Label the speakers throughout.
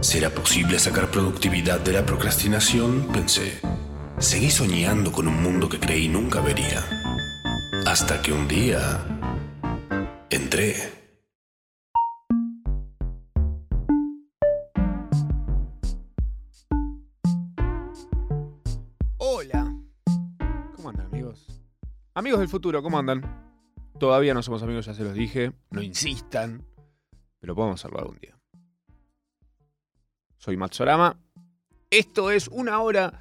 Speaker 1: ¿Será posible sacar productividad de la procrastinación? Pensé. Seguí soñando con un mundo que creí nunca vería. Hasta que un día entré.
Speaker 2: Hola. ¿Cómo andan, amigos? Amigos del futuro, ¿cómo andan? Todavía no somos amigos, ya se los dije. No insistan. Pero podemos hacerlo algún día. Soy Matsorama. Esto es una hora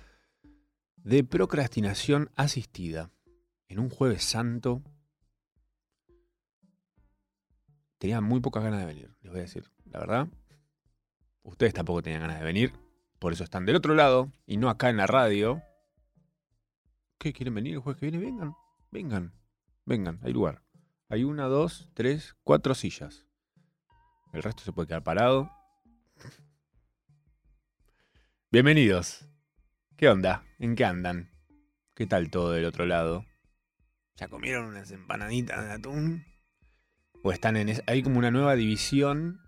Speaker 2: de procrastinación asistida. En un jueves santo. Tenía muy pocas ganas de venir, les voy a decir. La verdad. Ustedes tampoco tenían ganas de venir. Por eso están del otro lado y no acá en la radio. ¿Qué? ¿Quieren venir el jueves que viene? Vengan, vengan, vengan, hay lugar. Hay una, dos, tres, cuatro sillas. El resto se puede quedar parado. Bienvenidos. ¿Qué onda? ¿En qué andan? ¿Qué tal todo del otro lado? ¿Ya comieron unas empanaditas de atún? ¿O están en es- Hay como una nueva división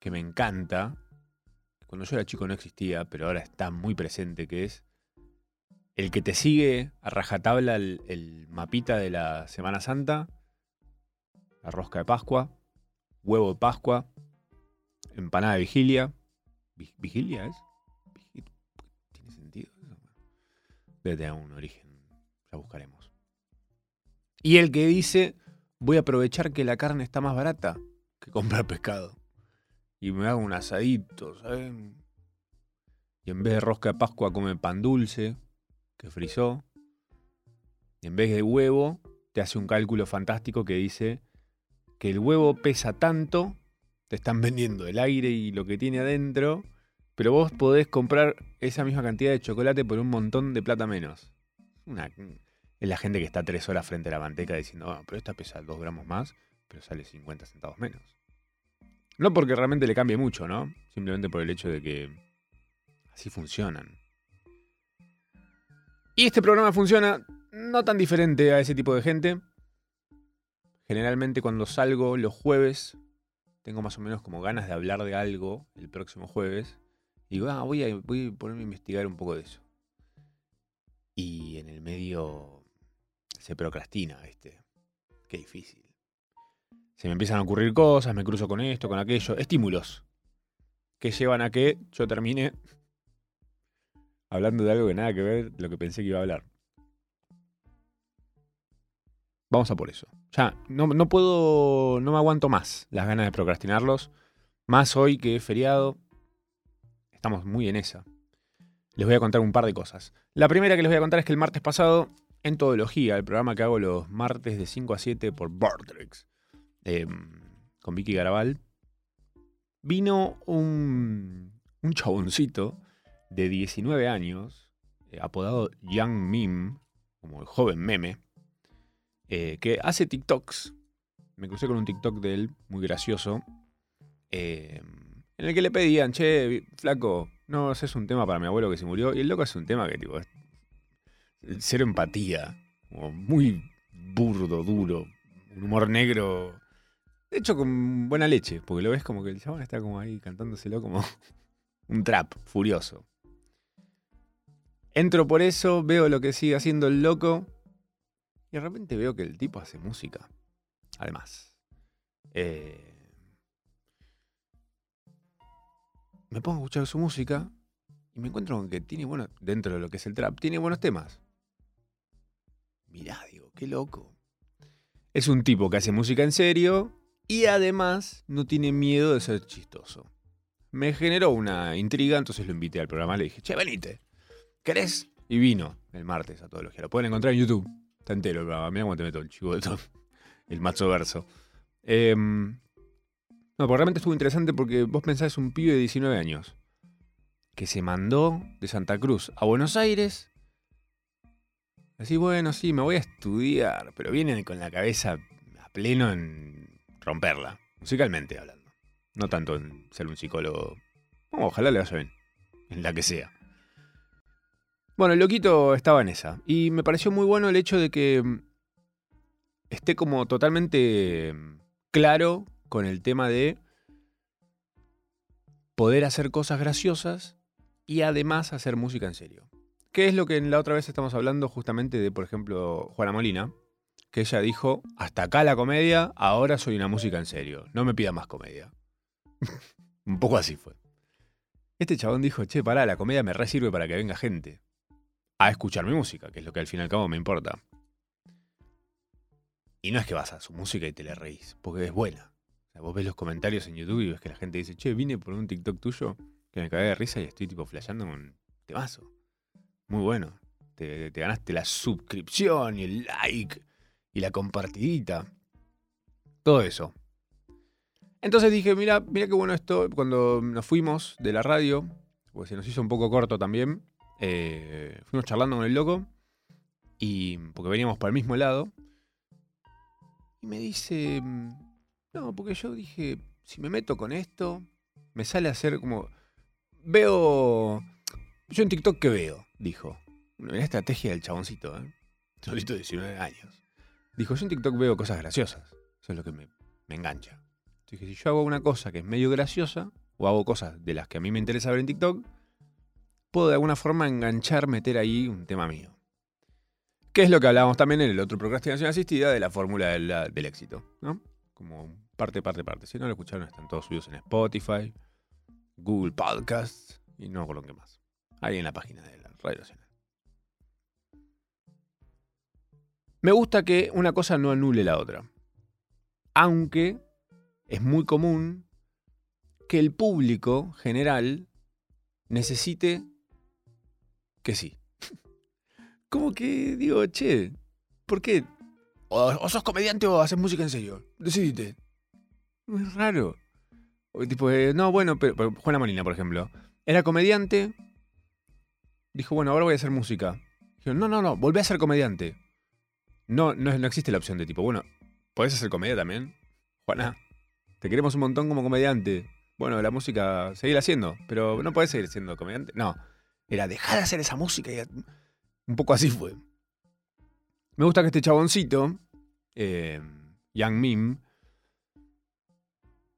Speaker 2: que me encanta. Cuando yo era chico no existía, pero ahora está muy presente, que es el que te sigue a rajatabla el, mapita de la Semana Santa, la rosca de Pascua, huevo de Pascua, empanada de vigilia. Vi- ¿Vigilia es? Debe tener un origen, ya buscaremos. Y el que dice, voy a aprovechar que la carne está más barata que comprar pescado. Y me hago un asadito, ¿sabes? Y en vez de rosca de Pascua come pan dulce, que frizó. Y en vez de huevo, te hace un cálculo fantástico que dice que el huevo pesa tanto, te están vendiendo el aire y lo que tiene adentro, pero vos podés comprar esa misma cantidad de chocolate por un montón de plata menos. Es la gente que está tres horas frente a la manteca diciendo, "Ah, pero esta pesa dos gramos más, pero sale 50 centavos menos. No porque realmente le cambie mucho, ¿no? Simplemente por el hecho de que así funcionan. Y este programa funciona no tan diferente a ese tipo de gente. Generalmente cuando salgo los jueves, tengo más o menos como ganas de hablar de algo el próximo jueves. Digo, ah, voy a, voy a ponerme a investigar un poco de eso. Y en el medio se procrastina, ¿viste? Qué difícil. Se me empiezan a ocurrir cosas, me cruzo con esto, con aquello. Estímulos. Que llevan a que yo termine hablando de algo que nada que ver lo que pensé que iba a hablar. Vamos a por eso. Ya, no, no puedo, no me aguanto más las ganas de procrastinarlos. Más hoy que es feriado. Estamos muy en esa. Les voy a contar un par de cosas. La primera que les voy a contar es que el martes pasado, en Todología, el programa que hago los martes de 5 a 7 por Vortex, eh, con Vicky Garabal, vino un, un chaboncito de 19 años, eh, apodado Young Meme, como el joven meme, eh, que hace TikToks. Me crucé con un TikTok de él, muy gracioso, eh, en el que le pedían, che, flaco, no haces un tema para mi abuelo que se murió. Y el loco hace un tema que, tipo, es cero empatía, como muy burdo, duro, un humor negro. De hecho, con buena leche, porque lo ves como que el chabón está como ahí cantándoselo como un trap furioso. Entro por eso, veo lo que sigue haciendo el loco y de repente veo que el tipo hace música. Además. Eh, me pongo a escuchar su música y me encuentro con que tiene, bueno, dentro de lo que es el trap, tiene buenos temas. Mirá, digo, qué loco. Es un tipo que hace música en serio y además no tiene miedo de ser chistoso. Me generó una intriga, entonces lo invité al programa. Le dije, che, venite. ¿Querés? Y vino el martes a Todología. Lo pueden encontrar en YouTube. Está entero el programa. Mirá cómo te meto el chivo de todo. El macho verso. Em, No, porque realmente estuvo interesante porque vos pensás un pibe de 19 años que se mandó de Santa Cruz a Buenos Aires. Así, bueno, sí, me voy a estudiar, pero vienen con la cabeza a pleno en romperla, musicalmente hablando. No tanto en ser un psicólogo. ojalá le vaya bien, en la que sea. Bueno, el loquito estaba en esa. Y me pareció muy bueno el hecho de que mm, esté como totalmente mm, claro con el tema de poder hacer cosas graciosas y además hacer música en serio. ¿Qué es lo que en la otra vez estamos hablando justamente de, por ejemplo, Juana Molina? Que ella dijo, hasta acá la comedia, ahora soy una música en serio, no me pida más comedia. Un poco así fue. Este chabón dijo, che, pará, la comedia me resirve para que venga gente a escuchar mi música, que es lo que al fin y al cabo me importa. Y no es que vas a su música y te le reís, porque es buena. Vos ves los comentarios en YouTube y ves que la gente dice, che, vine por un TikTok tuyo que me cagué de risa y estoy tipo flasheando un temazo. Muy bueno. Te, ganaste la suscripción y el like y la compartidita. Todo eso. Entonces dije, mira, mira qué bueno esto. Cuando nos fuimos de la radio, porque se nos hizo un poco corto también, eh, fuimos charlando con el loco, y porque veníamos para el mismo lado, y me dice, no, porque yo dije, si me meto con esto, me sale a hacer como, veo, yo en TikTok qué veo, dijo. Una estrategia del chaboncito, ¿eh? Solito de 19 años. Dijo, yo en TikTok veo cosas graciosas, eso es lo que me, engancha. Dije, si yo hago una cosa que es medio graciosa, o hago cosas de las que a mí me interesa ver en TikTok, puedo de alguna forma enganchar, meter ahí un tema mío. Que es lo que hablábamos también en el otro procrastinación asistida de la fórmula del, éxito, ¿no? Como parte, parte, parte. Si no lo escucharon, están todos subidos en Spotify, Google Podcasts y no con lo que más. Ahí en la página de la Radio Nacional. Me gusta que una cosa no anule la otra. Aunque es muy común que el público general necesite que sí. Como que digo, che, ¿por qué? O, sos comediante o haces música en serio. Decidite. Es raro. tipo, eh, no, bueno, pero, Juana Molina, por ejemplo. Era comediante. Dijo, bueno, ahora voy a hacer música. Dijo, no, no, no, volví a ser comediante. No, no, no existe la opción de tipo, bueno, ¿podés hacer comedia también? Juana, te queremos un montón como comediante. Bueno, la música, seguir haciendo, pero no podés seguir siendo comediante. No, era dejar de hacer esa música y un poco así fue. Me gusta que este chaboncito, eh, Young Mim,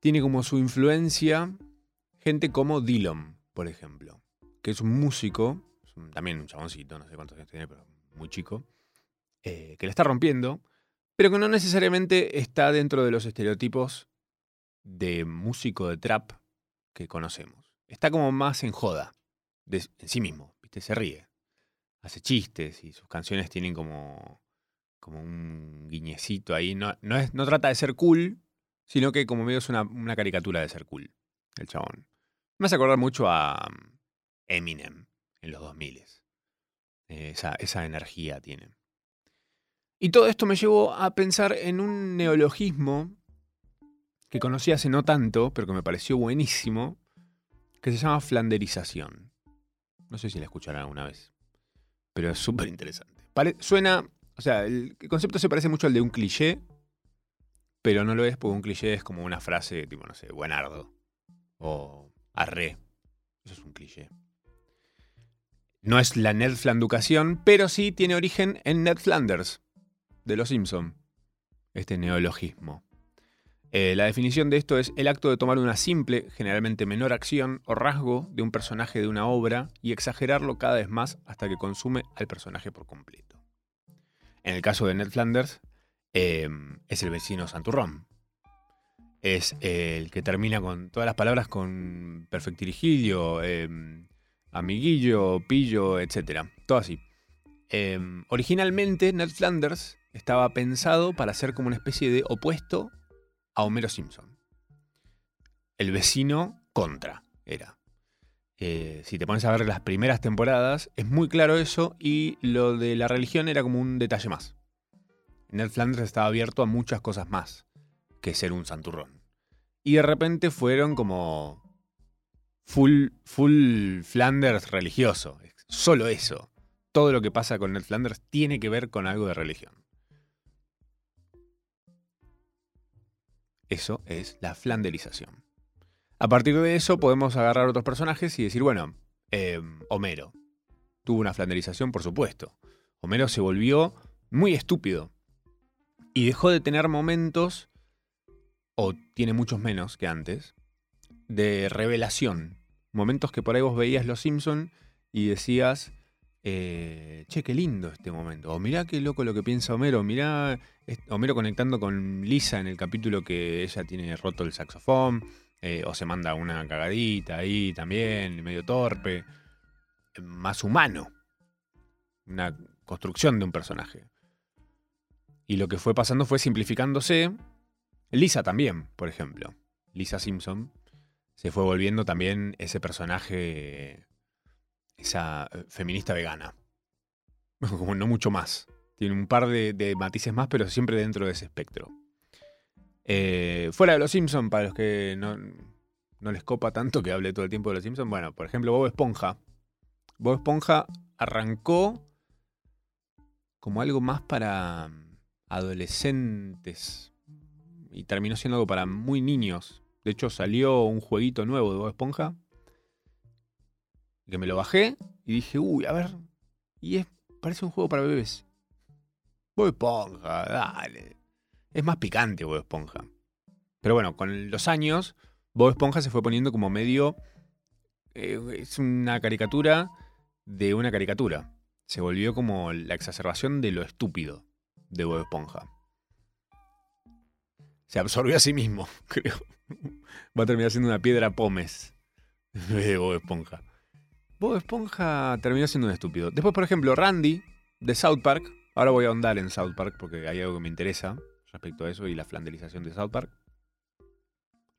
Speaker 2: tiene como su influencia gente como Dillon, por ejemplo, que es un músico, también un chaboncito, no sé cuántos años tiene, pero muy chico, eh, que le está rompiendo, pero que no necesariamente está dentro de los estereotipos de músico de trap que conocemos. Está como más en joda en sí mismo, ¿viste? Se ríe. Hace chistes y sus canciones tienen como, como un guiñecito ahí. No, no, es, no trata de ser cool, sino que como medio es una, caricatura de ser cool, el chabón. Me hace acordar mucho a mm, Eminem en los 2000. Esa, esa energía tiene. Y todo esto me llevó a pensar en un neologismo que conocí hace no tanto, pero que me pareció buenísimo, que se llama flanderización. No sé si la escucharán alguna vez. Pero es súper interesante. suena. O sea, el concepto se parece mucho al de un cliché. Pero no lo es porque un cliché es como una frase tipo, no sé, buenardo. O arre. Eso es un cliché. No es la Ned Flanducación, pero sí tiene origen en Ned Flanders, de Los Simpson. Este neologismo. Eh, la definición de esto es el acto de tomar una simple, generalmente menor acción o rasgo de un personaje de una obra y exagerarlo cada vez más hasta que consume al personaje por completo. En el caso de Ned Flanders, em, es el vecino Santurrón. Es el que termina con todas las palabras con perfectirigilio, em, amiguillo, pillo, etc. Todo así. Em, originalmente, Ned Flanders estaba pensado para ser como una especie de opuesto a Homero Simpson. El vecino contra era. Eh, si te pones a ver las primeras temporadas, es muy claro eso y lo de la religión era como un detalle más. Ned Flanders estaba abierto a muchas cosas más que ser un santurrón. y de repente fueron como full, full Flanders religioso. Solo eso. Todo lo que pasa con Ned Flanders tiene que ver con algo de religión. Eso es la flanderización. A partir de eso podemos agarrar otros personajes y decir, bueno, eh, Homero. Tuvo una flanderización, por supuesto. Homero se volvió muy estúpido. Y dejó de tener momentos, o tiene muchos menos que antes, de revelación. Momentos que por ahí vos veías Los Simpson y decías, eh, che, qué lindo este momento. O mirá qué loco lo que piensa Homero. Mirá Homero conectando con Lisa en el capítulo que ella tiene roto el saxofón. Eh, o se manda una cagadita ahí también, medio torpe. Más humano. Una construcción de un personaje. Y lo que fue pasando fue simplificándose. Lisa también, por ejemplo. Lisa Simpson se fue volviendo también ese personaje, esa eh, feminista vegana. Como no mucho más. Tiene un par de, matices más, pero siempre dentro de ese espectro. Eh, fuera de los Simpsons, para los que no, no, les copa tanto que hable todo el tiempo de los Simpsons, bueno, por ejemplo, Bob Esponja. Bob Esponja arrancó como algo más para adolescentes y terminó siendo algo para muy niños. De hecho, salió un jueguito nuevo de Bob Esponja que me lo bajé y dije, uy, a ver, y es, parece un juego para bebés. Bob Esponja, dale. Es más picante Bob Esponja. Pero bueno, con los años, Bob Esponja se fue poniendo como medio... Eh, es una caricatura de una caricatura se volvió como la exacerbación de lo estúpido de Bob Esponja. Se absorbió a sí mismo, creo. Va a terminar siendo una piedra pómez de Bob Esponja. Bob Esponja terminó siendo un estúpido. Después, por ejemplo, Randy de South Park. Ahora voy a ahondar en South Park porque hay algo que me interesa respecto a eso y la flanderización de South Park.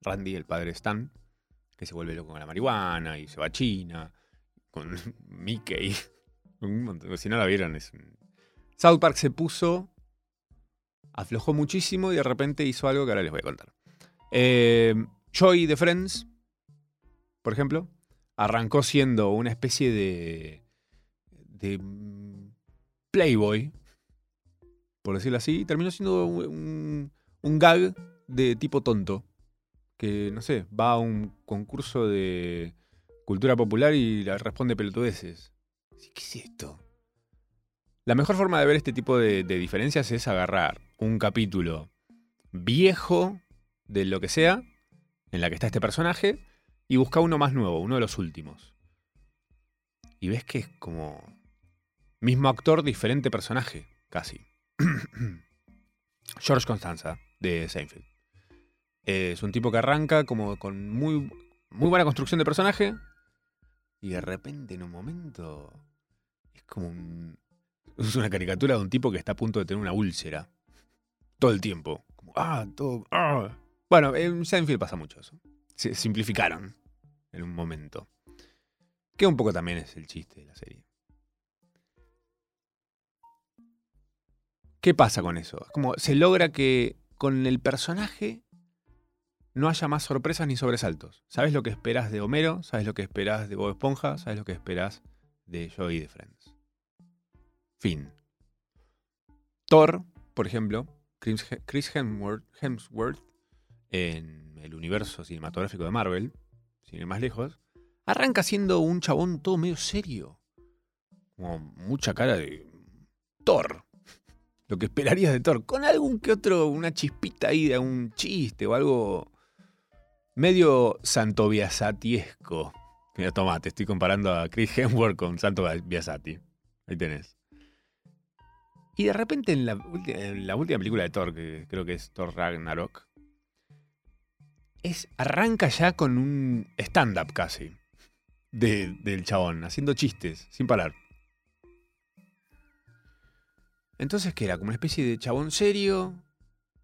Speaker 2: Randy, el padre Stan, que se vuelve loco con la marihuana y se va a China, con Mickey si no la vieron. South Park se puso. Aflojó muchísimo y de repente hizo algo que ahora les voy a contar. Eh, Joy de Friends, por ejemplo, arrancó siendo una especie de. de. Playboy, por decirlo así, y terminó siendo un, gag de tipo tonto. Que, no sé, va a un concurso de cultura popular y responde pelotudeces. ¿Qué es esto? La mejor forma de ver este tipo de, diferencias es agarrar un capítulo viejo de lo que sea, en la que está este personaje, y buscar uno más nuevo, uno de los últimos. Y ves que es como mismo actor, diferente personaje, casi. George Constanza, de Seinfeld. Es un tipo que arranca como con muy, muy buena construcción de personaje, y de repente en un momento es como un, es una caricatura de un tipo que está a punto de tener una úlcera. Todo el tiempo. Ah, todo. Ah. Bueno, en Seinfeld pasa mucho eso. Se simplificaron en un momento. Que un poco también es el chiste de la serie. ¿Qué pasa con eso? Es como se logra que con el personaje no haya más sorpresas ni sobresaltos. ¿Sabes lo que esperas de Homero? ¿Sabes lo que esperas de Bob Esponja? ¿Sabes lo que esperas de Joey de Friends? Fin. Thor, por ejemplo, Chris Hemsworth, en el universo cinematográfico de Marvel, sin ir más lejos, arranca siendo un chabón todo medio serio. Como mucha cara de Thor. Lo que esperarías de Thor. Con algún que otro, una chispita ahí de un chiste o algo medio Santo Biasatiesco. Mira, toma, te estoy comparando a Chris Hemsworth con Santo Biasati. Ahí tenés. Y de repente en la, última película de Thor, que creo que es Thor Ragnarok, es, arranca ya con un stand-up casi del chabón, haciendo chistes, sin parar. Entonces, ¿qué era? Como una especie de chabón serio,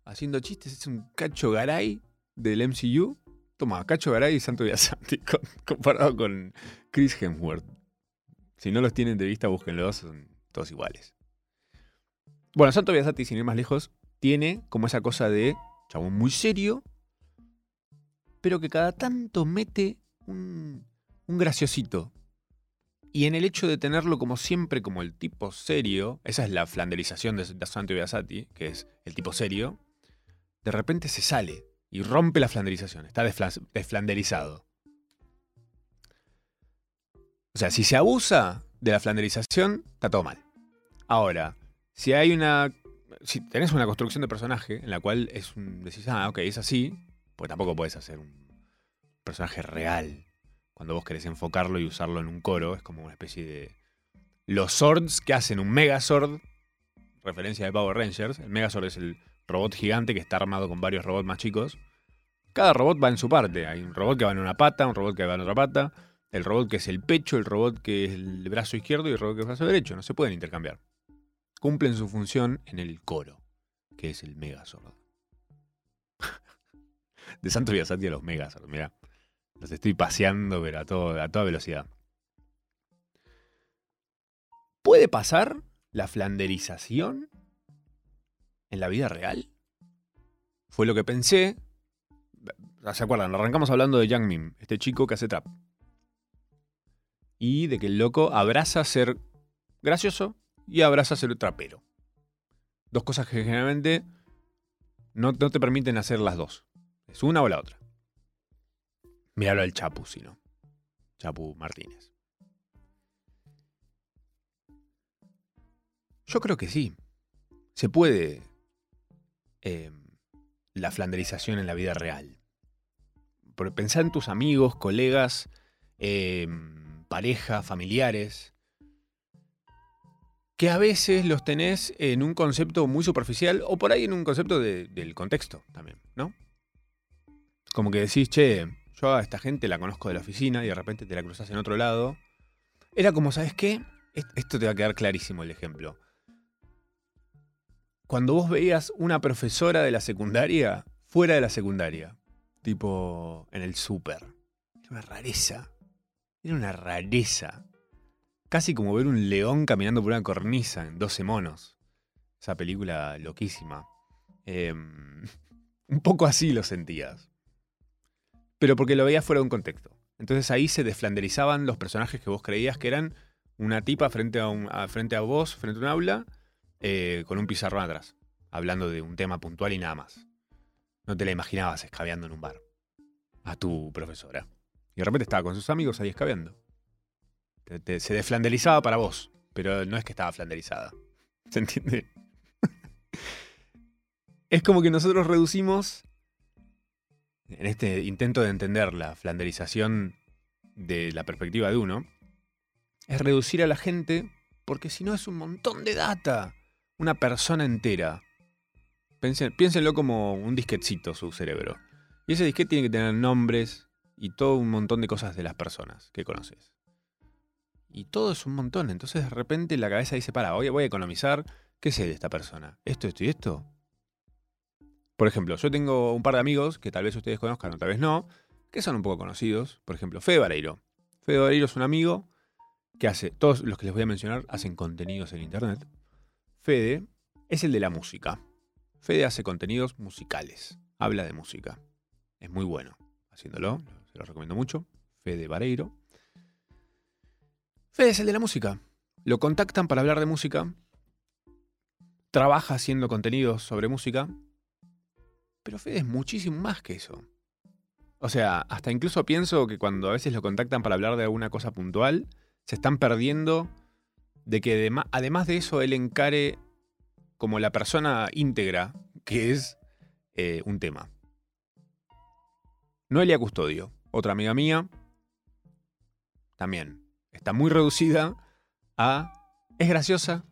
Speaker 2: haciendo chistes, es un cacho garay del MCU. Toma, Cacho Garay y Santo Biasanti comparado con Chris Hemsworth. Si no los tienen de vista, búsquenlos, son todos iguales. Bueno, Santo Biasati, sin ir más lejos, tiene como esa cosa de chabón muy serio, pero que cada tanto mete un, un graciosito. Y en el hecho de tenerlo como siempre como el tipo serio, esa es la flanderización de, Santo Biasati, que es el tipo serio, de repente se sale y rompe la flanderización, está desfla- desflanderizado. O sea, si se abusa de la flanderización, está todo mal. Ahora, si hay una. Si tenés una construcción de personaje en la cual es un. decís, ah, ok, es así, pues tampoco puedes hacer un personaje real. Cuando vos querés enfocarlo y usarlo en un coro, es como una especie de. Los swords que hacen un Megazord, referencia de Power Rangers. El Megazord es el robot gigante que está armado con varios robots más chicos. Cada robot va en su parte. Hay un robot que va en una pata, un robot que va en otra pata, el robot que es el pecho, el robot que es el brazo izquierdo y el robot que es el brazo derecho. No se pueden intercambiar. Cumplen su función en el coro, que es el Megazord. De Santo Biasati a los Megazord, mira. Los estoy paseando, pero a, todo- a toda velocidad. ¿Puede pasar la flanderización en la vida real? Fue lo que pensé. ¿Se acuerdan? Arrancamos hablando de Yang Mim, este chico que hace trap. Y de que el loco abraza ser gracioso y abraza ser trapero. Dos cosas que generalmente no, no te permiten hacer las dos. Es una o la otra. Míralo al Chapu, si no. Chapu Martínez. Yo creo que sí. Se puede eh, la flanderización en la vida real. Por pensar en tus amigos, colegas, eh, pareja, familiares, que a veces los tenés en un concepto muy superficial o por ahí en un concepto de- del contexto también, ¿no? Como que decís, che, yo a esta gente la conozco de la oficina y de repente te la cruzas en otro lado. Era como, ¿sabes qué? Est- Esto te va a quedar clarísimo el ejemplo. Cuando vos veías una profesora de la secundaria fuera de la secundaria, tipo en el súper, era una rareza. Era una rareza. Casi como ver un león caminando por una cornisa en 12 monos. Esa película loquísima. Em, un poco así lo sentías. Pero porque lo veías fuera de un contexto. Entonces ahí se desflanderizaban los personajes que vos creías que eran una tipa frente a, un- frente a vos, frente a un aula, eh, con un pizarrón atrás, hablando de un tema puntual y nada más. No te la imaginabas escabeando en un bar a tu profesora. Y de repente estaba con sus amigos ahí escabeando. Se desflanderizaba para vos, pero no es que estaba flanderizada. ¿Se entiende? es como que nosotros reducimos, en este intento de entender la flanderización de la perspectiva de uno, es reducir a la gente porque si no es un montón de data. Una persona entera. Piénsenlo como un disquetcito su cerebro. Y ese disquete tiene que tener nombres y todo un montón de cosas de las personas que conoces. Y todo es un montón. Entonces de repente la cabeza dice, para, voy, voy a economizar. ¿Qué sé de esta persona? ¿Esto, esto y esto? Por ejemplo, yo tengo un par de amigos que tal vez ustedes conozcan o tal vez no, que son un poco conocidos. Por ejemplo, Fede Vareiro. Fede Vareiro es un amigo que hace, todos los que les voy a mencionar hacen contenidos en internet. Fede es el de la música. Fede hace contenidos musicales. Habla de música. Es muy bueno haciéndolo. Se lo recomiendo mucho. Fede Vareiro. Fede es el de la música. Lo contactan para hablar de música. Trabaja haciendo contenidos sobre música. Pero Fede es muchísimo más que eso. O sea, hasta incluso pienso que cuando a veces lo contactan para hablar de alguna cosa puntual, se están perdiendo de que además de eso él encare como la persona íntegra que es eh, un tema. Noelia Custodio, otra amiga mía, también está muy reducida a es graciosa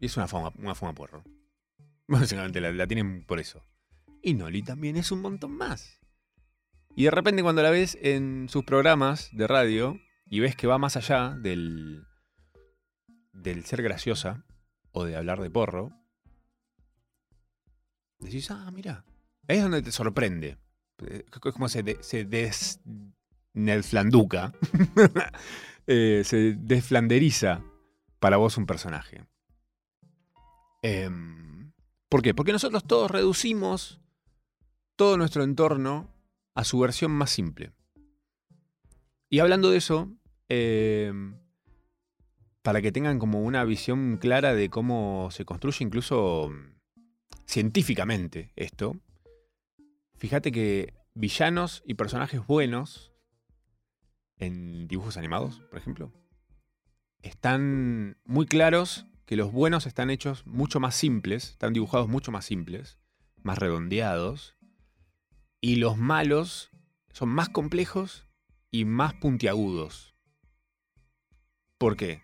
Speaker 2: y es una fuma, una porro. Básicamente la, la tienen por eso. Y Noli también es un montón más. Y de repente cuando la ves en sus programas de radio y ves que va más allá del, del ser graciosa o de hablar de porro, decís, ah, mira. Ahí es donde te sorprende. Es como se, de- se desnelflanduca. Eh, se desflanderiza para vos un personaje. Em, ¿Por qué? Porque nosotros todos reducimos todo nuestro entorno a su versión más simple. Y hablando de eso, eh, para que tengan como una visión clara de cómo se construye incluso científicamente esto, fíjate que villanos y personajes buenos en dibujos animados, por ejemplo, están muy claros que los buenos están hechos mucho más simples, están dibujados mucho más simples, más redondeados, y los malos son más complejos y más puntiagudos. ¿Por qué?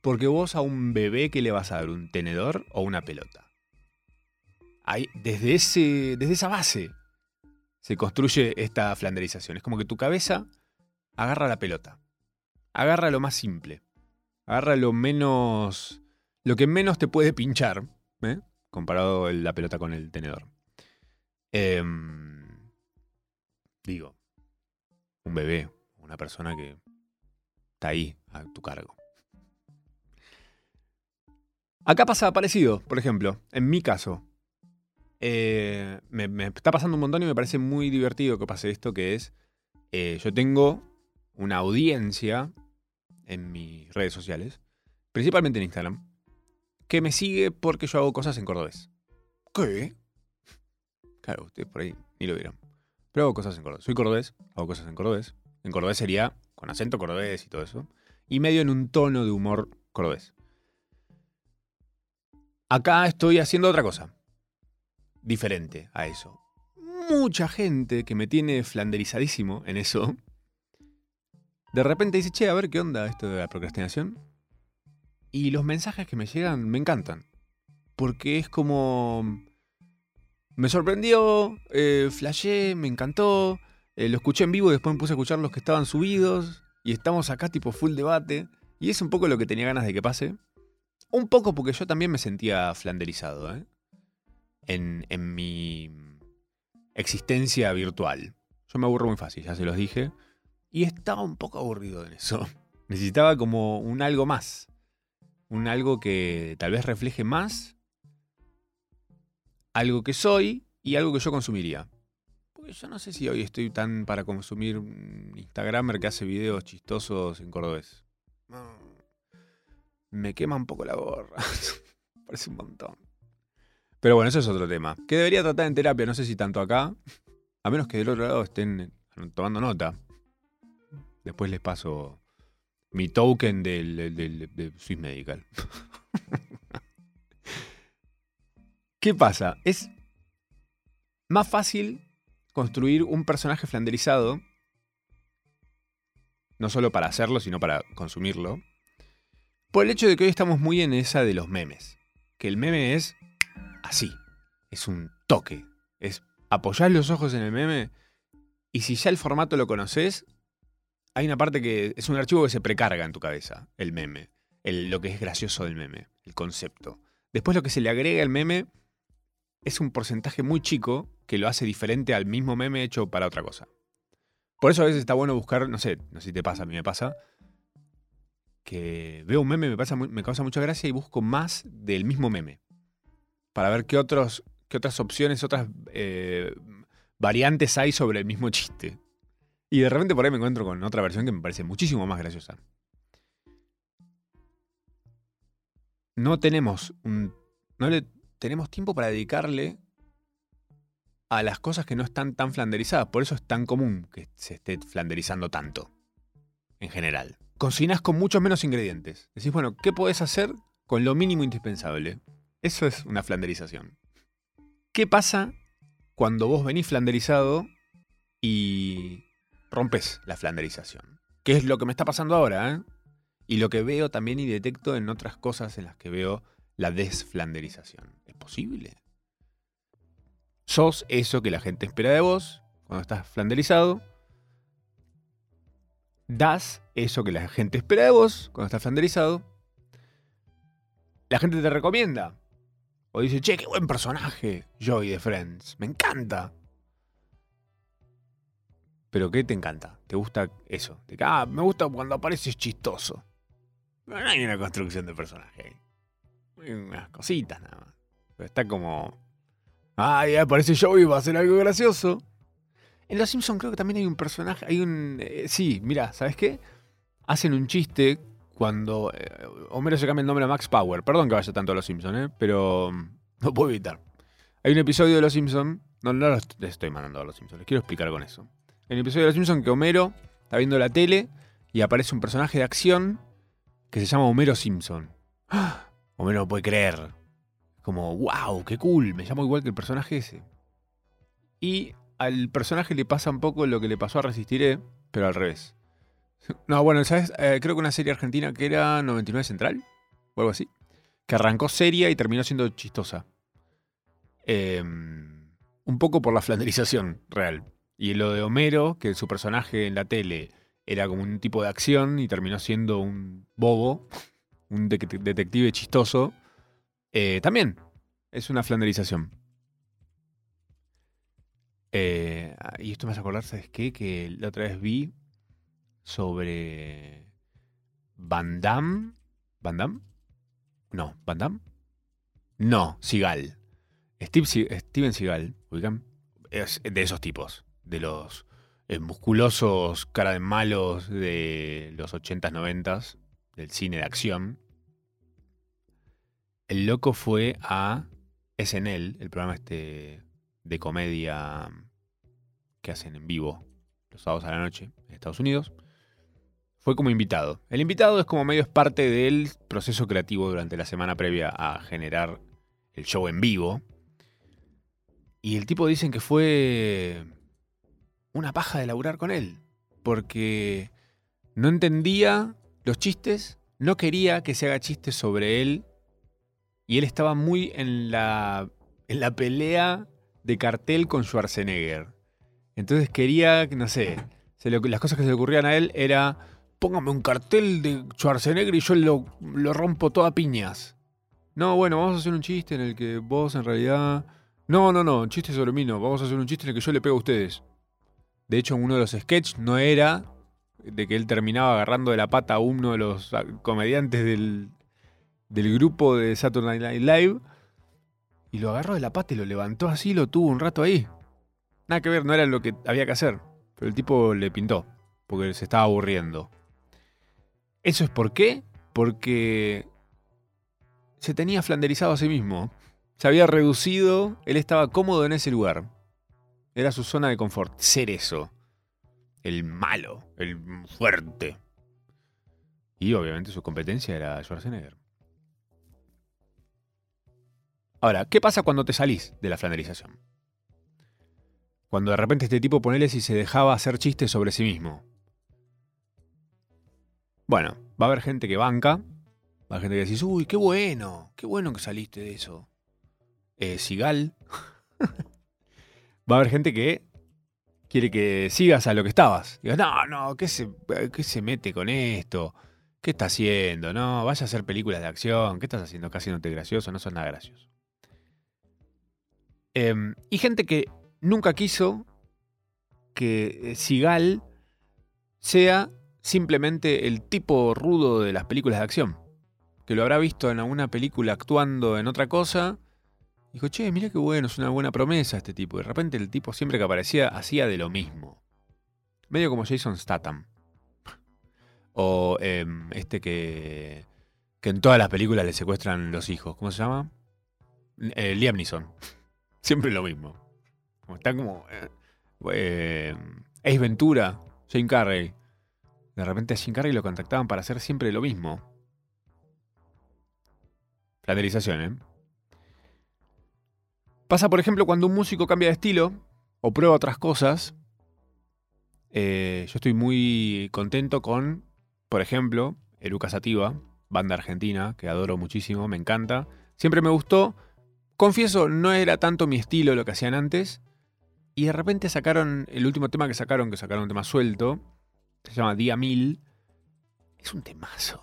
Speaker 2: Porque vos a un bebé que le vas a dar un tenedor o una pelota. Ahí, desde, ese, desde esa base se construye esta flanderización. Es como que tu cabeza agarra la pelota. Agarra lo más simple. Agarra lo menos. lo que menos te puede pinchar. ¿eh? Comparado la pelota con el tenedor. Em, digo, un bebé, una persona que está ahí a tu cargo. Acá pasa parecido, por ejemplo, en mi caso. Eh, me, está pasando un montón y me parece muy divertido que pase esto, que es, eh, yo tengo una audiencia en mis redes sociales, principalmente en Instagram, que me sigue porque yo hago cosas en cordobés. ¿Qué? Claro, ustedes por ahí ni lo vieron. Pero hago cosas en cordobés. Soy cordobés, hago cosas en cordobés. En cordobés sería con acento cordobés y todo eso. Y medio en un tono de humor cordobés. Acá estoy haciendo otra cosa. Diferente a eso. Mucha gente que me tiene flanderizadísimo en eso de repente dice, che, a ver qué onda esto de la procrastinación. Y los mensajes que me llegan me encantan. Porque es como... Me sorprendió, eh, flashé, me encantó. Eh, lo escuché en vivo y después me puse a escuchar los que estaban subidos. Y estamos acá tipo full debate. Y es un poco lo que tenía ganas de que pase. Un poco porque yo también me sentía flanderizado, ¿eh? En, en mi existencia virtual. Yo me aburro muy fácil, ya se los dije. Y estaba un poco aburrido en eso. Necesitaba como un algo más. Un algo que tal vez refleje más algo que soy y algo que yo consumiría. Porque yo no sé si hoy estoy tan para consumir un Instagramer que hace videos chistosos en cordobés. Me quema un poco la gorra. Parece un montón. Pero bueno, eso es otro tema. Que debería tratar en terapia, no sé si tanto acá. A menos que del otro lado estén tomando nota. Después les paso mi token del, de Swiss Medical. ¿Qué pasa? Es más fácil construir un personaje flanderizado, no solo para hacerlo, sino para consumirlo, por el hecho de que hoy estamos muy en esa de los memes. Que el meme es así, es un toque, es apoyar los ojos en el meme y si ya el formato lo conoces, hay una parte que es un archivo que se precarga en tu cabeza, el meme, lo que es gracioso del meme, el concepto. Después lo que se le agrega al meme es un porcentaje muy chico que lo hace diferente al mismo meme hecho para otra cosa. Por eso a veces está bueno buscar, no sé, no sé si te pasa, a mí me pasa, que veo un meme, me, pasa, me causa mucha gracia y busco más del mismo meme. Para ver qué, qué otras opciones, otras eh, variantes hay sobre el mismo chiste. Y de repente por ahí me encuentro con otra versión que me parece muchísimo más graciosa. No tenemos un. No le tenemos tiempo para dedicarle a las cosas que no están tan flanderizadas. Por eso es tan común que se esté flanderizando tanto. En general. Cocinas con muchos menos ingredientes. Decís, bueno, ¿qué podés hacer con lo mínimo indispensable? Eso es una flanderización. ¿Qué pasa cuando vos venís flanderizado y rompes la flanderización. ¿Qué es lo que me está pasando ahora? ¿eh? Y lo que veo también y detecto en otras cosas en las que veo la desflanderización. ¿Es posible? Sos eso que la gente espera de vos cuando estás flanderizado. Das eso que la gente espera de vos cuando estás flanderizado. La gente te recomienda. O dice, che, qué buen personaje, Joey de Friends. Me encanta. Pero ¿qué te encanta? ¿Te gusta eso? ah, me gusta cuando apareces chistoso. No hay una construcción de personaje. Hay unas cositas nada más. Pero está como. Ya aparece Joey, va a hacer algo gracioso. En Los Simpsons creo que también hay un personaje, hay un... eh, sí, mira, ¿sabes qué? Hacen un chiste cuando eh, Homero se cambia el nombre a Max Power. Perdón que vaya tanto a Los Simpsons, ¿eh? Pero mm, no puedo evitar. Hay un episodio de Los Simpsons, no, no los- estoy mandando a Los Simpsons, les quiero explicar con eso. Hay un episodio de Los Simpsons que Homero está viendo la tele y aparece un personaje de acción que se llama Homero Simpson. ¡Ah! Homero no puede creer. Como, wow, qué cool, me llamo igual que el personaje ese. Y al personaje le pasa un poco lo que le pasó a Resistiré, pero al revés. No, bueno, ¿sabes? Eh, creo que una serie argentina que era 99 Central, o algo así, que arrancó seria y terminó siendo chistosa. Eh, un poco por la flanderización real. Y lo de Homero, que su personaje en la tele era como un tipo de acción y terminó siendo un bobo, un de- detective chistoso, eh, también es una flanderización. Eh, ah, y esto me hace acordar, ¿sabes qué? Que la otra vez vi sobre Van Damme. ¿Van Damme? No, ¿Van Damme? No, Se- Steven Seagal, ¿ubican? Es de esos tipos, de los eh, musculosos cara de malos de los 80s, 90s, del cine de acción. El loco fue a SNL, el programa este de comedia que hacen en vivo los sábados a la noche en Estados Unidos. Fue como invitado. El invitado es como medio es parte del proceso creativo durante la semana previa a generar el show en vivo. Y el tipo dicen que fue una paja de laburar con él. Porque no entendía los chistes, no quería que se haga chistes sobre él. Y él estaba muy en la, en la pelea de cartel con Schwarzenegger. Entonces quería, no sé, se las cosas que se le ocurrían a él era, póngame un cartel de Schwarzenegger y yo lo, lo rompo todo a piñas. No, bueno, vamos a hacer un chiste en el que vos en realidad... No, no, no, chiste sobre mí no, vamos a hacer un chiste en el que yo le pego a ustedes. De hecho, uno de los sketches no era de que él terminaba agarrando de la pata a uno de los ah, comediantes del, del grupo de Saturday Night Live y lo agarró de la pata y lo levantó así lo tuvo un rato ahí. Nada que ver, no era lo que había que hacer. Pero el tipo le pintó, porque se estaba aburriendo. ¿Eso es por qué? Porque se tenía flanderizado a sí mismo. Se había reducido, él estaba cómodo en ese lugar. Era su zona de confort, ser eso. El malo, el fuerte. Y obviamente su competencia era Schwarzenegger. Ahora, ¿qué pasa cuando te salís de la flanderización? Cuando de repente este tipo ponele si se dejaba hacer chistes sobre sí mismo. Bueno, va a haber gente que banca. Va a haber gente que decís, uy, qué bueno, qué bueno que saliste de eso. Eh, Sigal. va a haber gente que quiere que sigas a lo que estabas. Digas, no, no, ¿qué se, ¿qué se mete con esto? ¿Qué está haciendo? No, vaya a hacer películas de acción. ¿Qué estás haciendo? Casi no te gracioso, no son nada gracioso. Em, y gente que nunca quiso que eh, Sigal sea simplemente el tipo rudo de las películas de acción. Que lo habrá visto en alguna película actuando en otra cosa. Dijo, che, mira qué bueno, es una buena promesa este tipo. Y de repente el tipo siempre que aparecía hacía de lo mismo. Medio como Jason Statham. O em, este que, que en todas las películas le secuestran los hijos. ¿Cómo se llama? Eh, Liam Neeson. Siempre lo mismo. Como está como. eh, eh, Ace Ventura, Jane Carrey. De repente a Jim Carrey lo contactaban para hacer siempre lo mismo. Flanderización, ¿eh? Pasa, por ejemplo, cuando un músico cambia de estilo o prueba otras cosas. Eh, yo estoy muy contento con, por ejemplo, Eruca Sativa, banda argentina que adoro muchísimo, me encanta. Siempre me gustó. Confieso, no era tanto mi estilo lo que hacían antes. Y de repente sacaron el último tema que sacaron, que sacaron un tema suelto, se llama Día Mil. Es un temazo.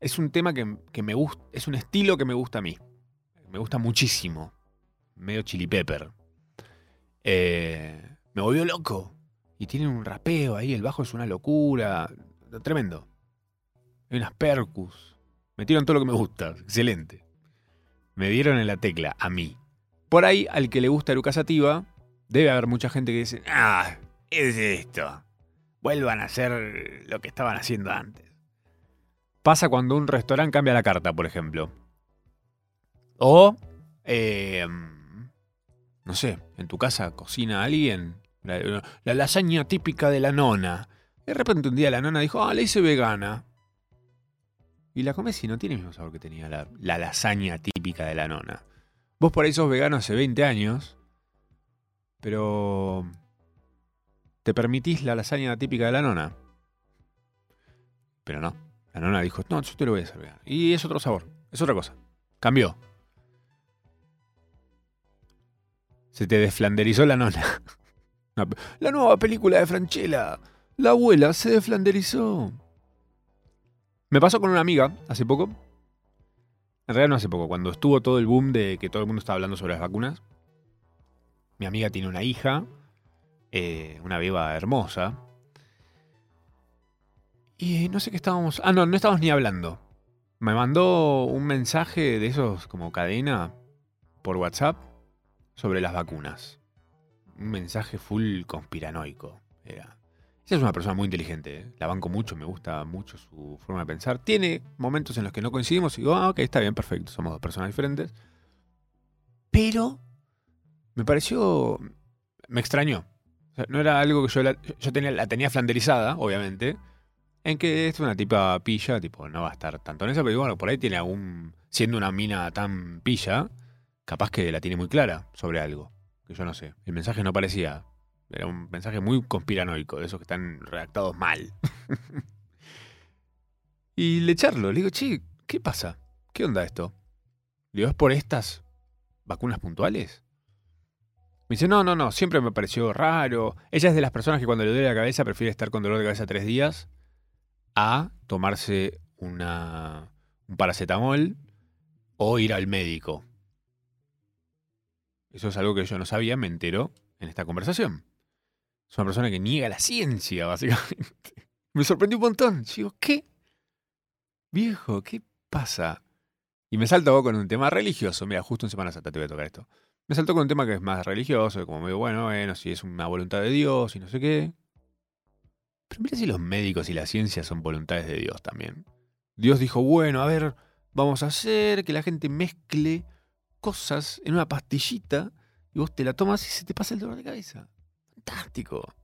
Speaker 2: Es un tema que, que me gusta, es un estilo que me gusta a mí. Me gusta muchísimo. Medio chili pepper. Eh, me volvió loco. Y tienen un rapeo ahí, el bajo es una locura. Tremendo. Hay unas percus. Metieron todo lo que me gusta. Excelente. Me dieron en la tecla, a mí. Por ahí, al que le gusta Eruca Sativa, debe haber mucha gente que dice, ah, es esto. Vuelvan a hacer lo que estaban haciendo antes. Pasa cuando un restaurante cambia la carta, por ejemplo. O, eh, no sé, en tu casa cocina alguien la, lasaña típica de la nona. De repente un día la nona dijo, ah, la hice vegana. Y la comes y no tiene el mismo sabor que tenía la, la lasaña típica de la nona. Vos por ahí sos vegano hace 20 años, pero te permitís la lasaña típica de la nona. Pero no, la nona dijo, no, yo te lo voy a hacer vegano. Y es otro sabor, es otra cosa. Cambió. Se te desflanderizó la nona. La nueva película de Franchella. La abuela se desflanderizó. Me pasó con una amiga hace poco. En realidad no hace poco, cuando estuvo todo el boom de que todo el mundo estaba hablando sobre las vacunas. Mi amiga tiene una hija, eh, una beba hermosa. Y no sé qué estábamos... Ah, no, no estábamos ni hablando. Me mandó un mensaje de esos como cadena por WhatsApp sobre las vacunas un mensaje full conspiranoico. Era. Ella es una persona muy inteligente, ¿eh? la banco mucho, me gusta mucho su forma de pensar. Tiene momentos en los que no coincidimos y digo, ah, ok, está bien, perfecto, somos dos personas diferentes. Pero me pareció. Me extrañó. no era algo que yo, la, yo tenía, la tenía flanderizada, obviamente. En que es una tipa pilla, tipo, no va a estar tanto en eso, pero bueno, por ahí tiene algún. Siendo una mina tan pilla, capaz que la tiene muy clara sobre algo que yo no sé. El mensaje no parecía. Era un mensaje muy conspiranoico, de esos que están redactados mal. y le echarlo, le digo, che, ¿qué pasa? ¿Qué onda esto? Le digo, ¿es por estas vacunas puntuales? Me dice, no, no, no, siempre me pareció raro. Ella es de las personas que cuando le duele la cabeza prefiere estar con dolor de cabeza tres días a tomarse una, un paracetamol o ir al médico. Eso es algo que yo no sabía, me entero en esta conversación. Es una persona que niega la ciencia, básicamente. Me sorprendió un montón. Digo, ¿qué? Viejo, ¿qué pasa? Y me salto con un tema religioso. Mira, justo en Semana Santa te voy a tocar esto. Me saltó con un tema que es más religioso, como medio, bueno, bueno, si es una voluntad de Dios y no sé qué. Pero mira si los médicos y la ciencia son voluntades de Dios también. Dios dijo, bueno, a ver, vamos a hacer que la gente mezcle cosas en una pastillita y vos te la tomas y se te pasa el dolor de cabeza. Fantástico.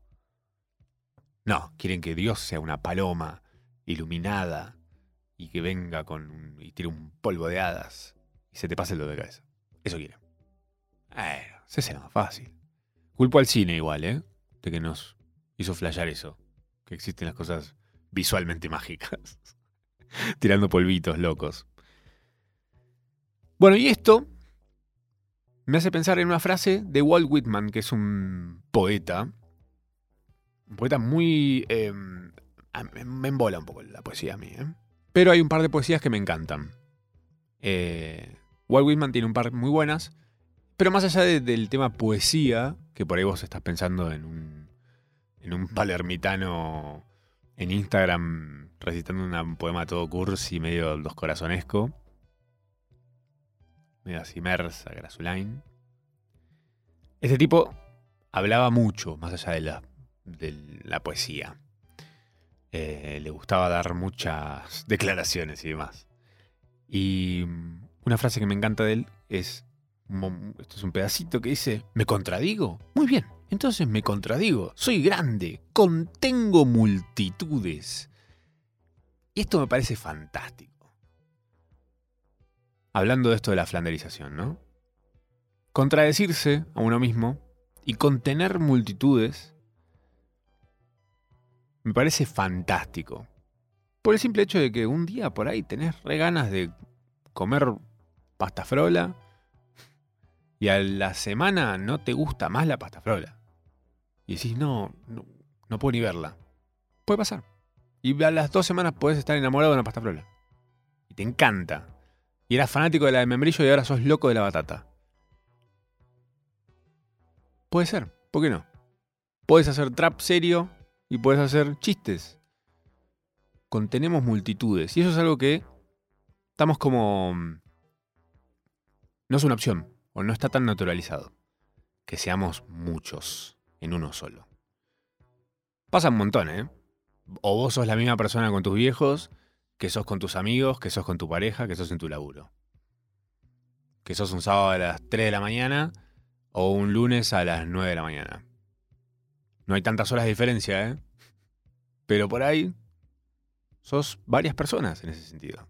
Speaker 2: No, quieren que Dios sea una paloma iluminada y que venga con y tire un polvo de hadas y se te pase el dolor de cabeza. Eso quieren. Eh, se será más fácil. Culpo al cine igual, ¿eh? De que nos hizo flashear eso. Que existen las cosas visualmente mágicas. Tirando polvitos locos. Bueno, y esto me hace pensar en una frase de Walt Whitman, que es un poeta. Un poeta muy... Em, me embola un poco la poesía a mí, ¿eh? Pero hay un par de poesías que me encantan. Eh, Walt Whitman tiene un par muy buenas. Pero más allá del tema poesía, que por ahí vos estás pensando en un, en un palermitano en Instagram recitando un poema todo cursi, medio dos corazonesco medio así Mersa, Grasulain. Este tipo hablaba mucho, más allá de la, de la poesía. Eh, le gustaba dar muchas declaraciones y demás. Y una frase que me encanta de él es, esto es un pedacito que dice, ¿me contradigo? Muy bien, entonces me contradigo. Soy grande, contengo multitudes. Y esto me parece fantástico hablando de esto de la flanderización, ¿no? Contradecirse a uno mismo y contener multitudes me parece fantástico. Por el simple hecho de que un día por ahí tenés re ganas de comer pasta frola y a la semana no te gusta más la pasta frola. Y decís, no, no, no puedo ni verla. Puede pasar. Y a las dos semanas puedes estar enamorado de una pasta frola. Y te encanta. Y eras fanático de la de membrillo y ahora sos loco de la batata. Puede ser, ¿por qué no? Puedes hacer trap serio y puedes hacer chistes. Contenemos multitudes. Y eso es algo que estamos como... Mm, no es una opción, o no está tan naturalizado. Que seamos muchos en uno solo. Pasa un montón, ¿eh? O vos sos la misma persona con tus viejos, que sos con tus amigos, que sos con tu pareja, que sos en tu laburo. Que sos un sábado a las 3 de la mañana o un lunes a las 9 de la mañana. No hay tantas horas de diferencia, ¿eh? Pero por ahí sos varias personas en ese sentido.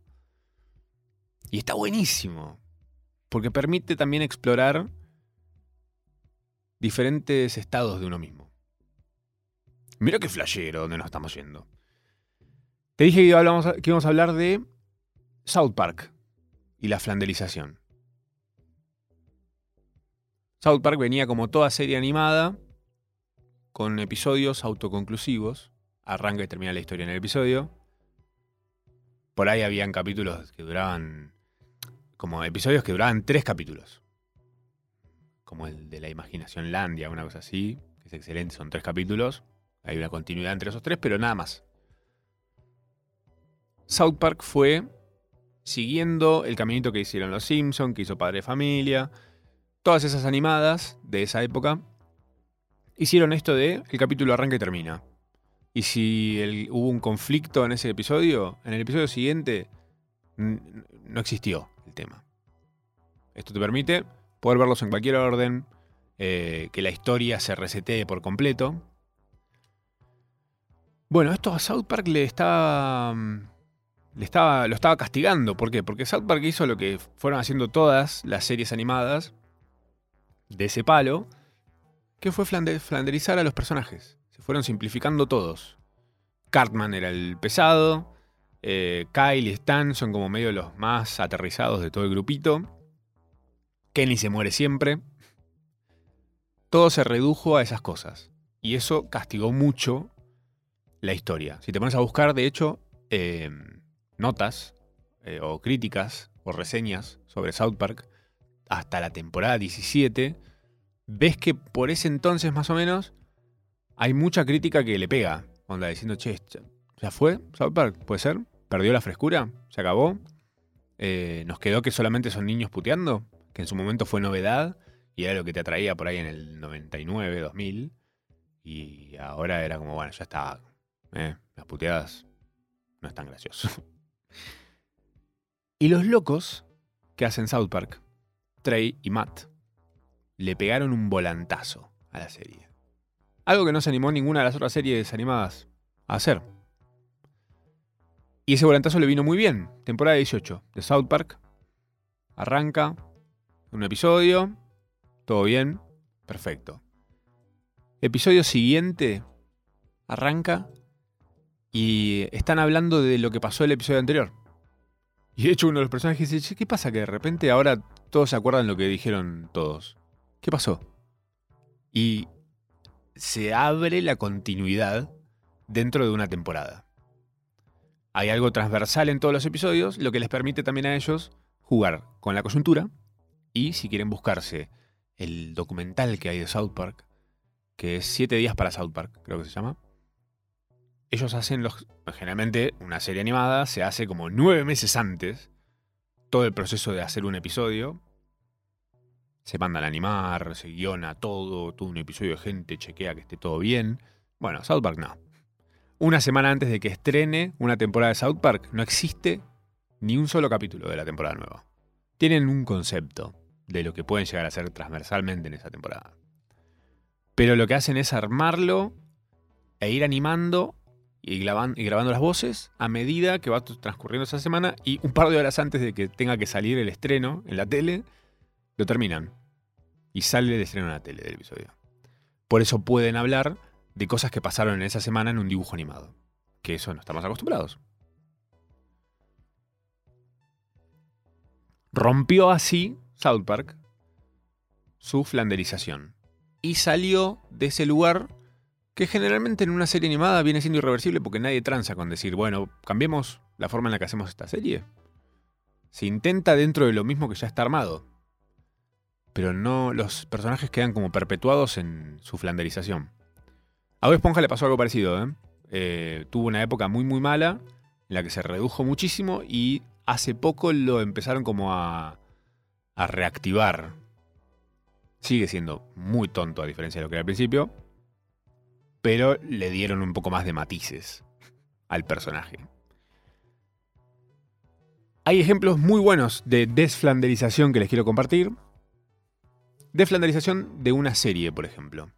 Speaker 2: Y está buenísimo, porque permite también explorar diferentes estados de uno mismo. Mira qué flashero donde nos estamos yendo. Te dije que que íbamos a hablar de South Park y la flanderización. South Park venía como toda serie animada, con episodios autoconclusivos. Arranca y termina la historia en el episodio. Por ahí habían capítulos que duraban. como episodios que duraban tres capítulos. Como el de la imaginación Landia, una cosa así, que es excelente, son tres capítulos. Hay una continuidad entre esos tres, pero nada más. South Park fue siguiendo el caminito que hicieron los Simpsons, que hizo Padre de Familia, todas esas animadas de esa época, hicieron esto de el capítulo arranca y termina. Y si hubo un conflicto en ese episodio, en el episodio siguiente no existió el tema. Esto te permite poder verlos en cualquier orden, eh, que la historia se resetee por completo. Bueno, esto a South Park le estaba, le estaba, lo estaba castigando. ¿Por qué? Porque South Park hizo lo que fueron haciendo todas las series animadas de ese palo, que fue flanderizar a los personajes. Se fueron simplificando todos. Cartman era el pesado, eh, Kyle y Stan son como medio los más aterrizados de todo el grupito. Kenny se muere siempre. Todo se redujo a esas cosas. Y eso castigó mucho la historia. Si te pones a buscar, de hecho, em, notas eh, o críticas o reseñas sobre South Park, hasta la temporada 17, ves que por ese entonces más o menos hay mucha crítica que le pega. Onda diciendo, che, ¿ya fue South Park? ¿Puede ser? ¿Perdió la frescura? ¿Se acabó? Eh, ¿Nos quedó que solamente son niños puteando? Que en su momento fue novedad y era lo que te atraía por ahí en el 99, 2000. Y ahora era como, bueno, ya está. Eh, las puteadas no es tan gracioso. y los locos que hacen South Park, Trey y Matt, le pegaron un volantazo a la serie. Algo que no se animó ninguna de las otras series animadas a hacer. Y ese volantazo le vino muy bien. Temporada 18 de South Park. Arranca un episodio. Todo bien. Perfecto. Episodio siguiente. Arranca. Y están hablando de lo que pasó el episodio anterior. Y de hecho uno de los personajes dice, ¿qué pasa que de repente ahora todos se acuerdan lo que dijeron todos? ¿Qué pasó? Y se abre la continuidad dentro de una temporada. Hay algo transversal en todos los episodios, lo que les permite también a ellos jugar con la coyuntura y si quieren buscarse el documental que hay de South Park, que es 7 días para South Park, creo que se llama. Ellos hacen los. Generalmente, una serie animada se hace como nueve meses antes. Todo el proceso de hacer un episodio. Se mandan a animar, se guiona todo, todo un episodio de gente chequea que esté todo bien. Bueno, South Park no. Una semana antes de que estrene una temporada de South Park, no existe ni un solo capítulo de la temporada nueva. Tienen un concepto de lo que pueden llegar a ser transversalmente en esa temporada. Pero lo que hacen es armarlo e ir animando y grabando, las voces a medida que va transcurriendo esa semana y un par de horas antes de que tenga que salir el estreno en la tele, lo terminan. Y sale el estreno en la tele del episodio. Por eso pueden hablar de cosas que pasaron en esa semana en un dibujo animado. Que eso no estamos acostumbrados. Rompió así South Park su flanderización. Y salió de ese lugar que generalmente en una serie animada viene siendo irreversible porque nadie tranza con decir, bueno, cambiemos la forma en la que hacemos esta serie. Se intenta dentro de lo mismo que ya está armado pero no los personajes quedan como perpetuados en su flanderización. A Bob Esponja le pasó algo parecido. ¿eh? ¿eh? tuvo una época muy muy mala en la que se redujo muchísimo y hace poco lo empezaron como a, a reactivar. Sigue siendo muy tonto a diferencia de lo que era al principio, pero le dieron un poco más de matices al personaje. Hay ejemplos muy buenos de desflanderización que les quiero compartir. Desflanderización de una serie, por ejemplo.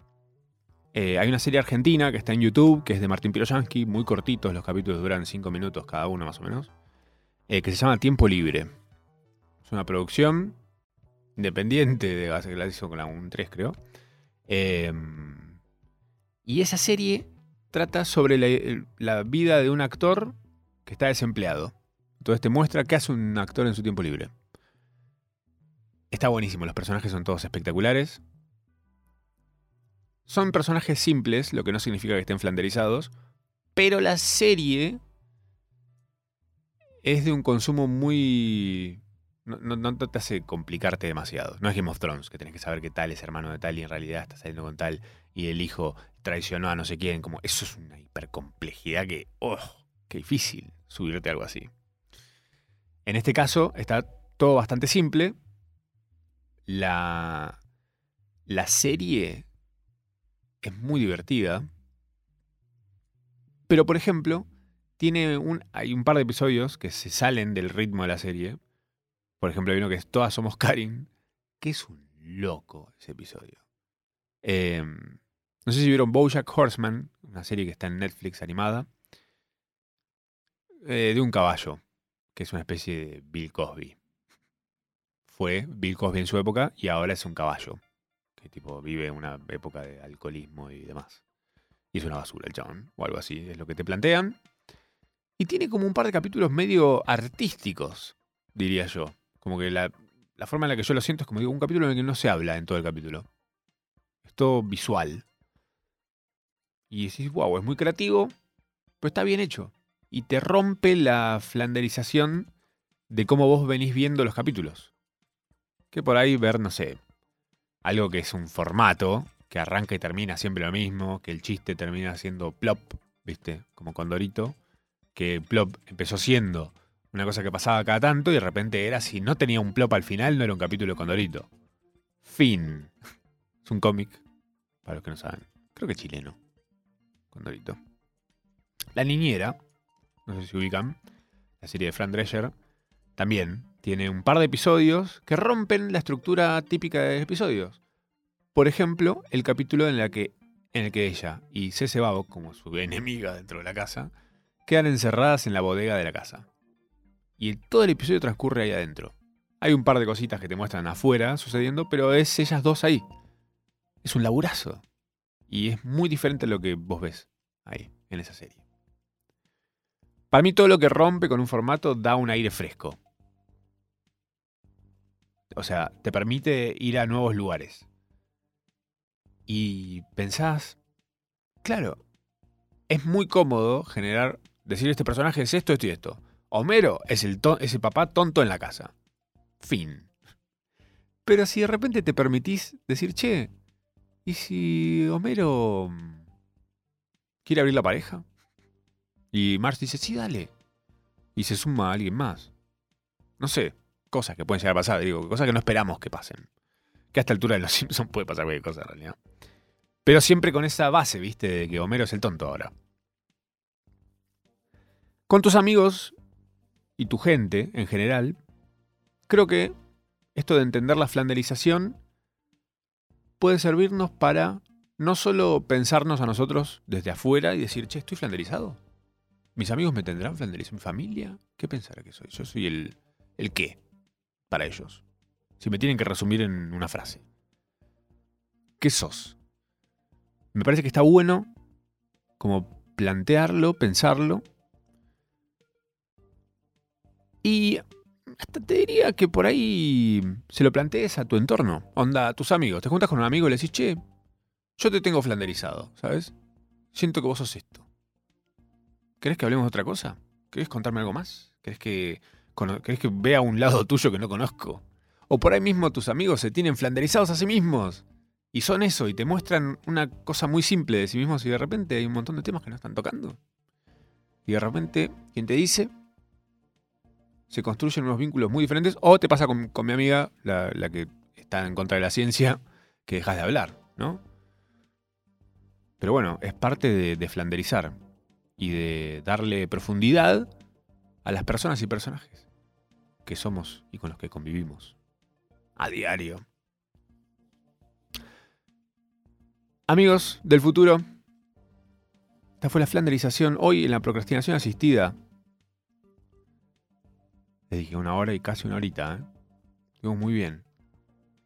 Speaker 2: Eh, hay una serie argentina que está en YouTube, que es de Martín Piroyansky, muy cortitos, los capítulos duran 5 minutos cada uno más o menos, eh, que se llama Tiempo Libre. Es una producción independiente, de, hizo con la 3 creo. Em, y esa serie trata sobre la, vida de un actor que está desempleado. Entonces te muestra qué hace un actor en su tiempo libre. Está buenísimo, los personajes son todos espectaculares. Son personajes simples, lo que no significa que estén flanderizados, pero la serie es de un consumo muy... No, te hace complicarte demasiado. No es Game of Thrones, que tenés que saber que tal es hermano de tal y en realidad está saliendo con tal y el hijo traicionó a no sé quién. Como, eso es una hipercomplejidad que... ¡Oh! ¡Qué difícil subirte algo así! En este caso está todo bastante simple. La, la serie es muy divertida. Pero, por ejemplo, tiene un, hay un par de episodios que se salen del ritmo de la serie. Por ejemplo, hay uno que es Todas somos Karin, que es un loco ese episodio. Em, no sé si vieron Bojack Horseman, una serie que está en Netflix animada, eh, de un caballo, que es una especie de Bill Cosby. Fue Bill Cosby en su época y ahora es un caballo que tipo vive una época de alcoholismo y demás. Y es una basura el chabón, o algo así, es lo que te plantean. Y tiene como un par de capítulos medio artísticos, diría yo. Como que la, la forma en la que yo lo siento es como digo, un capítulo en el que no se habla en todo el capítulo. Es todo visual. Y decís, wow, es muy creativo, pero está bien hecho. Y te rompe la flanderización de cómo vos venís viendo los capítulos. Que por ahí ver, no sé, algo que es un formato, que arranca y termina siempre lo mismo, que el chiste termina siendo plop, ¿viste? Como Condorito, que plop empezó siendo una cosa que pasaba cada tanto y de repente era, si no tenía un plop al final, no era un capítulo de Condorito. Fin. Es un cómic, para los que no saben. Creo que chileno. La niñera, no sé si ubican, la serie de Fran Drescher, también tiene un par de episodios que rompen la estructura típica de episodios. Por ejemplo, el capítulo en el que ella y Cece Babo, como su enemiga dentro de la casa, quedan encerradas en la bodega de la casa. Y todo el episodio transcurre ahí adentro. Hay un par de cositas que te muestran afuera sucediendo, pero es ellas dos ahí. Es un laburazo. Y es muy diferente a lo que vos ves ahí, en esa serie. Para mí todo lo que rompe con un formato da un aire fresco. O sea, te permite ir a nuevos lugares. Y pensás, claro, es muy cómodo generar, decir este personaje es esto, esto y esto. Homero es el, es papá tonto en la casa. Fin. Pero si de repente te permitís decir, che, ¿y si Homero quiere abrir la pareja? Y Mars dice, sí, dale. Y se suma a alguien más. No sé, cosas que pueden llegar a pasar, digo, cosas que no esperamos que pasen. Que a esta altura de los Simpsons puede pasar cualquier cosa en realidad. Pero siempre con esa base, viste, de que Homero es el tonto ahora. Con tus amigos y tu gente en general, creo que esto de entender la flanderización puede servirnos para no solo pensarnos a nosotros desde afuera y decir, che, estoy flanderizado. ¿Mis amigos me tendrán flanderizado? ¿Mi familia? ¿Qué pensará que soy? Yo soy el, el qué para ellos? Si me tienen que resumir en una frase. ¿Qué sos? Me parece que está bueno como plantearlo, pensarlo. Y hasta te diría que por ahí se lo plantees a tu entorno. Onda, a tus amigos. Te juntas con un amigo y le decís, che, yo te tengo flanderizado, ¿sabes? Siento que vos sos esto. ¿Querés que hablemos de otra cosa? ¿Querés contarme algo más? ¿Querés que ¿Querés que vea un lado tuyo que no conozco? O por ahí mismo tus amigos se tienen flanderizados a sí mismos. Y son eso, y te muestran una cosa muy simple de sí mismos y de repente hay un montón de temas que no están tocando. Y de repente, quien te dice, se construyen unos vínculos muy diferentes. O te pasa con, mi amiga, la, que está en contra de la ciencia, que dejas de hablar, ¿no? Pero bueno, es parte de, de flanderizar y de darle profundidad a las personas y personajes que somos y con los que convivimos a diario. Amigos del futuro, esta fue la flanderización hoy en la procrastinación asistida. Dije una hora y casi una horita, ¿eh? Muy bien.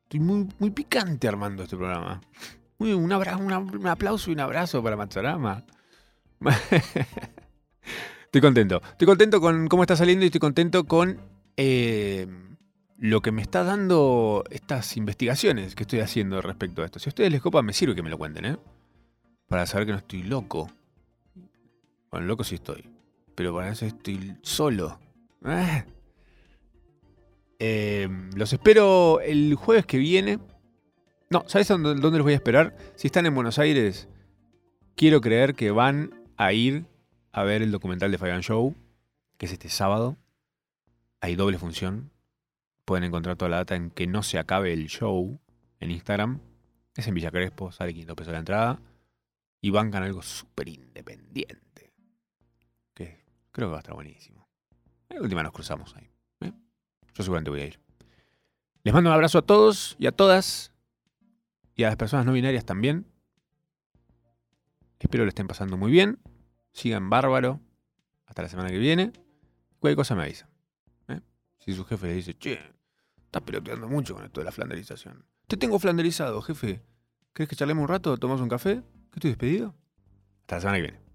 Speaker 2: Estoy muy, muy picante armando este programa. Un, abrazo, un aplauso y un abrazo para Matsurama. estoy contento. Estoy contento con cómo está saliendo y estoy contento con eh, lo que me está dando estas investigaciones que estoy haciendo respecto a esto. Si a ustedes les copa, me sirve que me lo cuenten, ¿eh? Para saber que no estoy loco. Bueno, loco sí estoy. Pero para eso estoy solo. Ah. Em, los espero el jueves que viene. No, ¿sabes dónde, los voy a esperar? Si están en Buenos Aires, quiero creer que van a ir a ver el documental de Fabian Show, que es este sábado. Hay doble función. Pueden encontrar toda la data en que no se acabe el show en Instagram. Es en Villa Crespo, sale 500 pesos la entrada. Y bancan algo súper independiente. Que creo que va a estar buenísimo. En última nos cruzamos ahí. Yo seguramente voy a ir. Les mando un abrazo a todos y a todas. Y a las personas no binarias también. Espero le estén pasando muy bien. Sigan bárbaro. Hasta la semana que viene. Cualquier cosa me avisa. ¿eh? Si su jefe le dice, che, estás peloteando mucho con esto de la flanderización. Te tengo flanderizado, jefe. ¿Crees que charlemos un rato? ¿Tomamos un café? ¿Que estoy despedido? Hasta la semana que viene.